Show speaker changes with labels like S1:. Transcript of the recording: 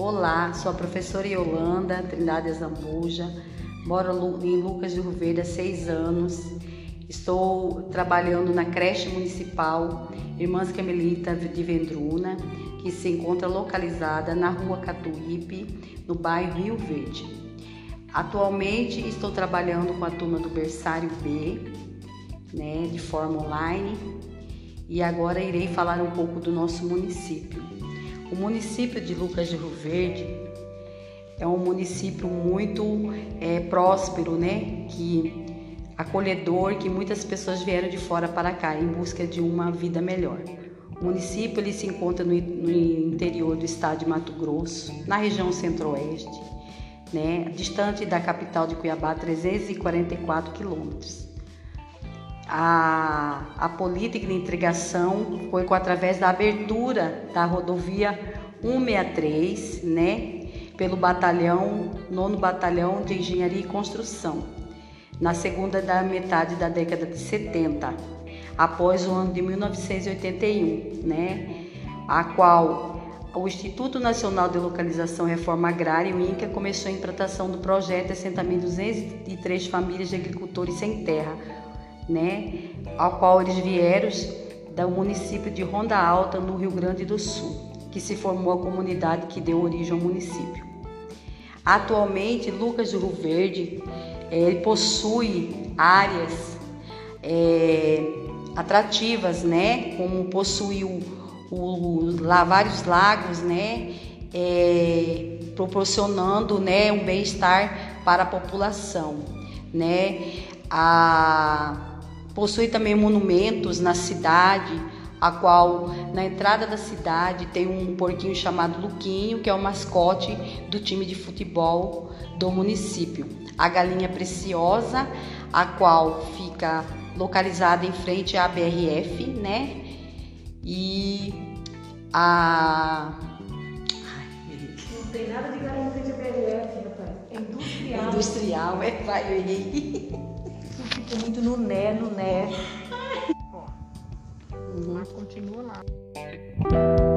S1: Olá, sou a professora Yolanda Trindade Zambuja, moro em Lucas de Verde há seis anos. Estou trabalhando na creche municipal Irmãs Camelita de Vendruna, que se encontra localizada na rua Catuípe, no bairro Rio Verde. Atualmente estou trabalhando com a turma do berçário B, né, de forma online, e agora irei falar um pouco do nosso município. O município de Lucas de Rio Verde é um município muito é, próspero, né? Que acolhedor, que muitas pessoas vieram de fora para cá em busca de uma vida melhor. O município ele se encontra no, no interior do estado de Mato Grosso, na região centro-oeste, né? Distante da capital de Cuiabá, 344 quilômetros. A, a política de integração foi com, através da abertura da rodovia 163, né, pelo batalhão, nono batalhão de engenharia e construção, na segunda da metade da década de 70, após o ano de 1981, né, a qual o Instituto Nacional de Localização e Reforma Agrária, o INCA, começou a implantação do projeto Assentamento 203 Famílias de Agricultores Sem Terra, né, ao qual eles vieram do município de Ronda Alta, no Rio Grande do Sul, que se formou a comunidade que deu origem ao município. Atualmente, Lucas do Rio Verde é, possui áreas é, atrativas, né, como possui o, o, lá vários lagos, né, é, proporcionando, né, um bem-estar para a população, né. A Possui também monumentos na cidade, a qual na entrada da cidade tem um porquinho chamado Luquinho, que é o mascote do time de futebol do município. A galinha preciosa, a qual fica localizada em frente à BRF, né? E a
S2: não tem nada de galinha à BRF, rapaz. É industrial.
S1: Industrial, é, vai, eu errei.
S2: fica muito no né, no né.
S3: Ó, mas continua lá.